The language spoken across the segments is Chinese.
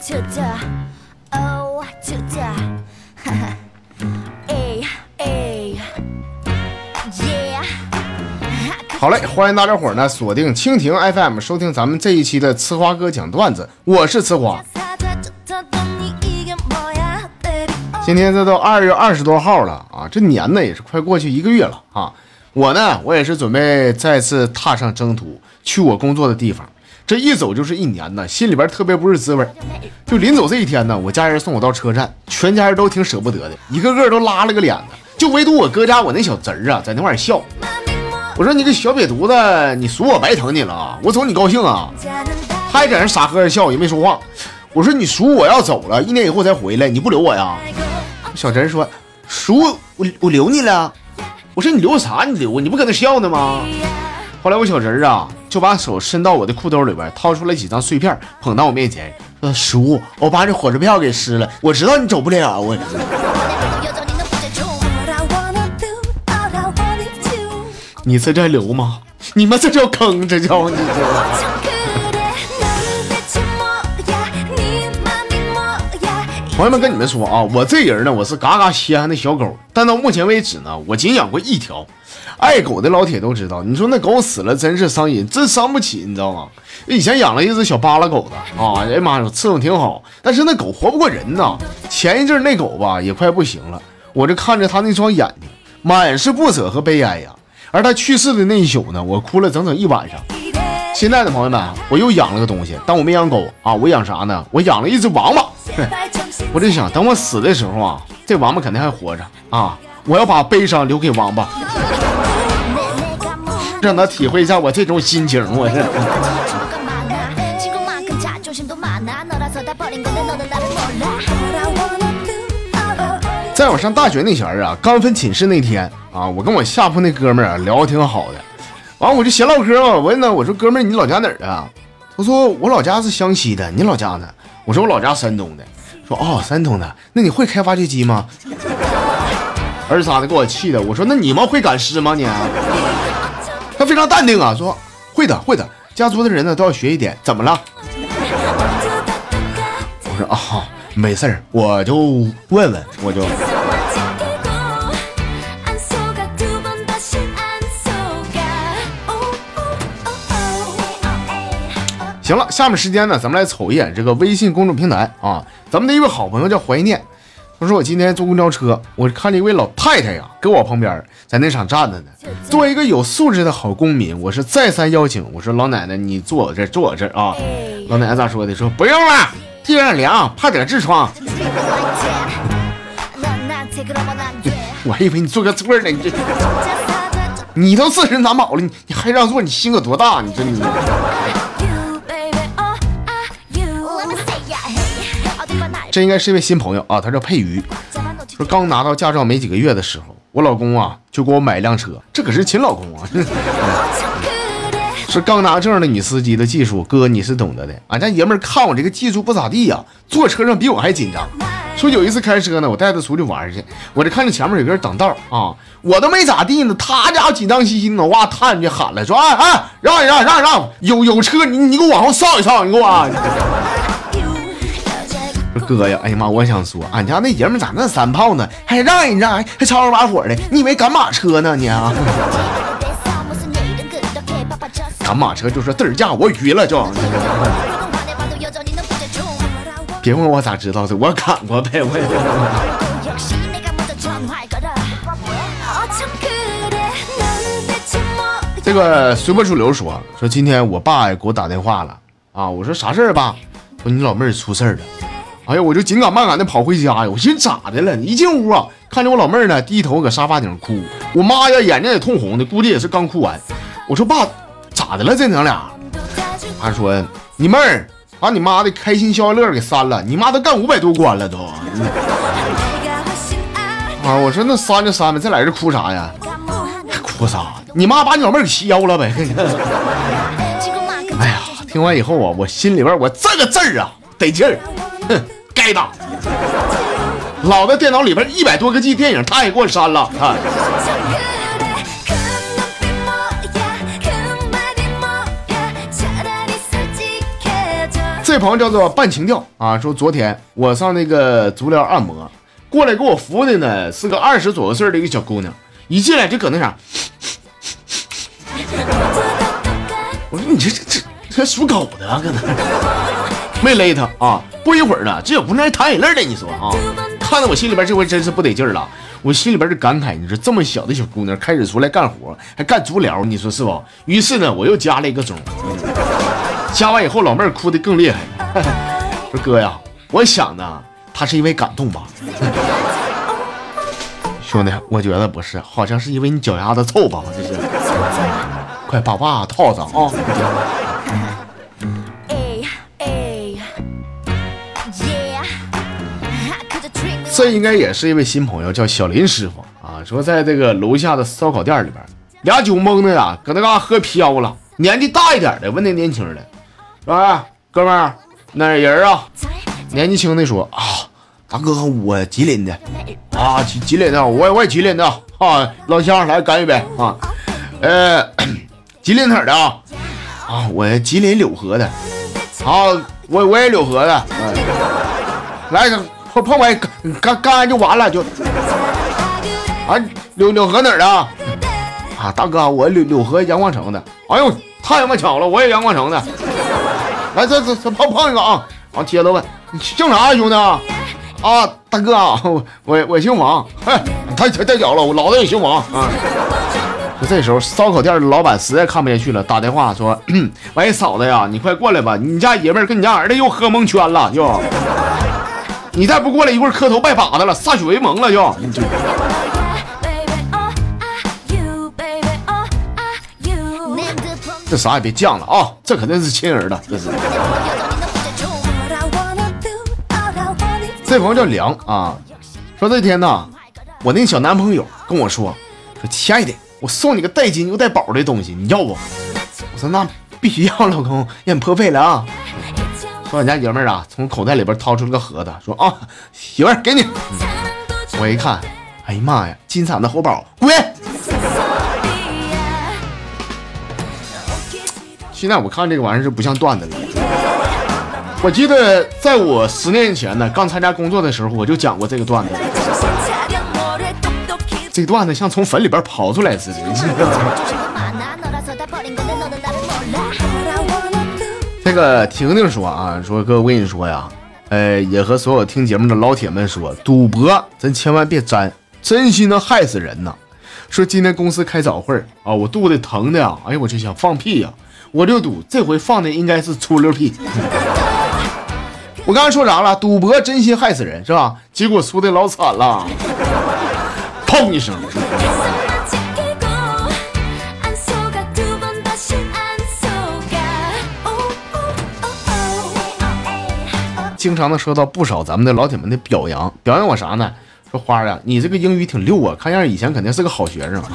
to two oh to two a 哈 yeah 好嘞，欢迎大家伙呢锁定蜻蜓 FM 收听咱们这一期的吃花哥讲段子，我是吃花。今天这都二月二十多号了啊，这年呢也是快过去一个月了啊。我呢，我也是准备再次踏上征途，去我工作的地方。这一走就是一年呢，心里边特别不是滋味。就临走这一天呢，我家人送我到车站，全家人都挺舍不得的，一个个都拉了个脸子，就唯独我哥家我那小侄儿啊，在那块笑。我说你个小瘪犊子，你数我白疼你了啊！我走你高兴啊？他也在那傻呵呵笑，也没说话。我说你数我要走了，一年以后才回来，你不留我呀？小侄儿说，数我我留你了。我说你留啥？你留？你不搁那笑呢吗？后来我小侄儿啊，就把手伸到我的裤兜里边掏出了几张碎片捧到我面前呃叔我把这火车票给撕了我知道你走不了我你在这留吗？你们这叫坑这叫你这朋友们跟你们说啊，我这人呢，我是嘎嘎稀罕的小狗，但到目前为止呢，我仅养过一条。爱狗的老铁都知道，你说那狗死了真是伤心，真伤不起，你知道吗？以前养了一只小巴拉狗的啊，哎呀妈呀，伺候挺好，但是那狗活不过人呐。前一阵那狗吧也快不行了，我这看着它那双眼睛，满是不舍和悲哀呀。而它去世的那一宿呢，我哭了整整一晚上。现在的朋友们，我又养了个东西，但我没养狗啊，我养啥呢？我养了一只王八。我就想等我死的时候啊这王八肯定还活着啊我要把悲伤留给王八让他体会一下我这种心情我这。在我上大学那前啊刚分寝室那天啊我跟我下铺那哥们啊聊的挺好的完了我就闲唠嗑吧我问他我说哥们你老家哪儿的他说我老家是湘西的你老家呢？我说我老家山东的。说哦山东的，那你会开挖掘机吗？二傻子给我气的，我说那你们会赶尸吗你？他非常淡定啊，说会的会的，家族的人呢都要学一点，怎么了？我说啊、没事儿，我就问问，我就。行了下面时间呢咱们来瞅一眼这个微信公众平台啊。咱们的一位好朋友叫怀念他说我今天坐公交车我看了一位老太太呀搁我旁边在那场站着呢。作为一个有素质的好公民我是再三邀请我说老奶奶你坐我这坐我这啊。老奶奶咋说的？说不用了地上凉怕得痔疮。我还以为你坐个座呢你这。你都自身难保了你你还让座你心有多大你说你。这应该是一位新朋友啊，他叫佩瑜。说刚拿到驾照没几个月的时候，我老公啊就给我买辆车，这可是亲老公啊。是刚拿证的女司机的技术，哥你是懂得的。俺家爷们儿看我这个技术不咋地呀，坐车上比我还紧张。说有一次开车呢，我带他出去玩去，我这看着前面有个人挡道啊，我都没咋地呢，他家紧张兮兮的哇探就喊了，说啊啊让一让让让，有有车你你给我往后上一上，你给我。说哥呀，哎呀妈，我想说，俺家那爷们咋那三炮呢？还让一让，还吵吵把火的，你以为赶马车呢你啊？赶马车就说嘚儿驾，我晕了就。别问我咋知道的，我赶过呗，这个随波逐流说说，今天我爸给我打电话了啊，我说啥事儿爸？说你老妹儿出事儿了。哎呀，我就紧赶慢赶的跑回家呀，我寻思咋的了？一进屋啊，看见我老妹儿呢，低头搁沙发顶上哭。我妈呀，眼睛也通红的，估计也是刚哭完。我说爸，咋的了？这娘俩？还说你妹儿把你妈的开心消消乐给删了，你妈都干五百多关了都。啊，我说那删就删呗，这俩人哭啥呀？哭啥？你妈把你老妹儿给削了呗？哎呀，听完以后啊，我心里边我这个字儿啊，得劲儿，哼。该打老子电脑里边一百多个 g 电影他也给我删了啊这朋友叫做半情调啊说昨天我上那个足疗按摩过来给我服务的呢是个二十左右岁的一个小姑娘一进来就搁那啥我说你这这这这属狗的啊搁那没勒他啊，不一会儿呢，这小姑娘还淌眼泪呢，你说啊，看得我心里边这回真是不得劲了，我心里边就感慨，你说这么小的小姑娘开始出来干活，还干足疗，你说是不？于是呢，我又加了一个钟。加完以后，老妹儿哭的更厉害了。说哥呀，我想呢，她是因为感动吧。兄弟，我觉得不是，好像是因为你脚丫子臭吧，这是。快把袜套上啊！这应该也是一位新朋友，叫小林师傅啊。说在这个楼下的烧烤店里边，俩酒蒙的呀，搁那嘎喝飘了。年纪大一点的问那年轻的，说：“哎，哥们儿，哪人啊？”年纪轻的说：“啊，大哥，我吉林的。”啊，吉吉林的，我我也吉林的啊，老乡来干一杯啊，呃，吉林哪的啊？啊，我吉林柳河的，啊，我我也柳河的，嗯、来碰碰我干干完就完了就，啊，柳柳河哪儿的啊？啊，大哥，我柳柳河阳光城的，哎呦，太他妈巧了，我也阳光城的，来这这这碰碰一个啊，啊，接着问你姓啥呀，兄弟啊？啊，大哥啊，我我我姓王，嘿，太太太屌了，我老子也姓王啊。就这时候，烧烤店的老板实在看不下去了，打电话说：“ 喂，嫂子呀，你快过来吧，你家爷们儿跟你家儿子又喝蒙圈了，又，你再不过来，一会儿磕头拜把子了，歃血为盟了，就。你就 oh, ah, oh, ah. 这啥也别犟了啊，这肯定是亲儿子，这是。这朋友叫梁啊，说这天呐，我那小男朋友跟我说，说亲爱的，我送你个带金又带宝的东西，你要不？我说那必须要，老公，让你破费了啊。说俺家爷们儿啊，从口袋里边掏出了个盒子，说啊，媳妇儿给你。我一看，哎呀妈呀，金闪的厚宝，滚！现在我看这个玩意儿就不像段子了。我记得在我十年前呢，刚参加工作的时候，我就讲过这个段子。这段子像从坟里边刨出来似的。个婷婷说啊，说哥，我跟你说呀，呃，也和所有听节目的老铁们说，赌博咱千万别沾，真心能害死人呐。说今天公司开早会啊，我肚子疼的呀，哎呀，我就想放屁呀，我就赌这回放的应该是出溜屁。我刚才说啥了？赌博真心害死人是吧？结果输的老惨了，砰一声。经常能收到不少咱们的老铁们的表扬，表扬我啥呢？说花儿啊，你这个英语挺溜啊，看样以前肯定是个好学生。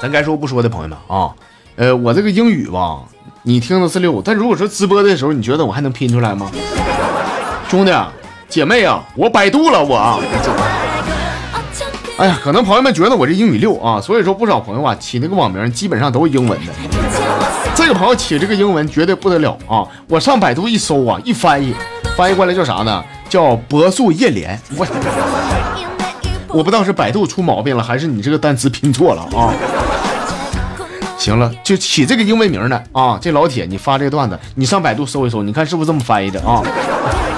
咱该说不说的朋友们啊，呃，我这个英语吧，你听的是溜，但如果说直播的时候，你觉得我还能拼出来吗？兄弟姐妹啊，我百度了我啊。哎呀，可能朋友们觉得我这英语溜啊，所以说不少朋友啊起那个网名基本上都是英文的。这个朋友起这个英文绝对不得了啊！我上百度一搜啊，一翻译，翻译过来叫啥呢？叫柏树叶莲。我 我不知道是百度出毛病了，还是你这个单词拼错了啊？行了，就起这个英文名呢啊！这老铁，你发这个段子，你上百度搜一搜，你看是不是这么翻译的啊？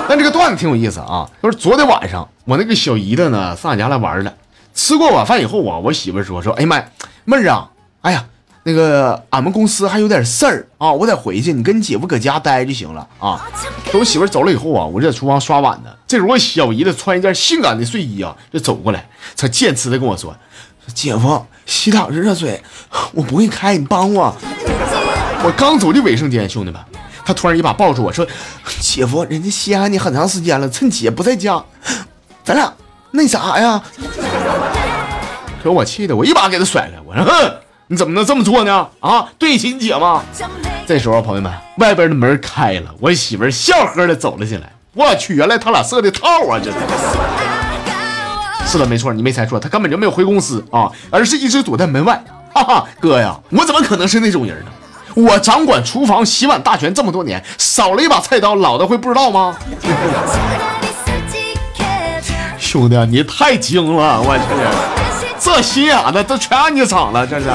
但这个段子挺有意思啊，就是昨天晚上我那个小姨子呢上俺家来玩了，吃过晚饭以后啊，我媳妇说说，哎呀妈呀，妹儿啊，哎呀。那个俺们公司还有点事儿啊，我得回去，你跟你姐夫搁家待就行了啊。等我媳妇走了以后啊，我就在厨房刷碗呢。这时候我小姨子穿一件性感的睡衣啊，就走过来，她贱呲的跟我说：“姐夫，洗澡是热水，我不会开，你帮我。”我刚走进卫生间，兄弟们，她突然一把抱住我说：“姐夫，人家稀罕你很长时间了，趁姐不在家，咱俩那啥呀？”可我气的我一把给她甩开，我说：“哼。”你怎么能这么做呢？啊，对亲姐吗？这时候，朋友们，外边的门开了，我媳妇笑呵的走了进来。我去，原来他俩设的套啊！这是，是的，没错，你没猜错，他根本就没有回公司啊，而是一直躲在门外。哈哈，哥呀，我怎么可能是那种人呢？我掌管厨房洗碗大权这么多年，少了一把菜刀，老的会不知道吗？兄弟，你太精了，我去！这心眼子都全让你长了，这是。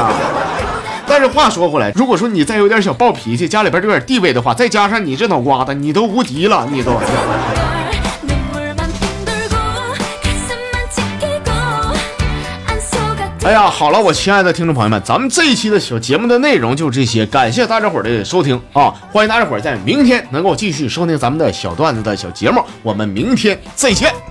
但是话说回来，如果说你再有点小暴脾气，家里边有点地位的话，再加上你这脑瓜子，你都无敌了，你都。哎呀，好了，我亲爱的听众朋友们，咱们这一期的小节目的内容就这些，感谢大家伙的收听啊，欢迎大家伙在明天能够继续收听咱们的小段子的小节目，我们明天再见。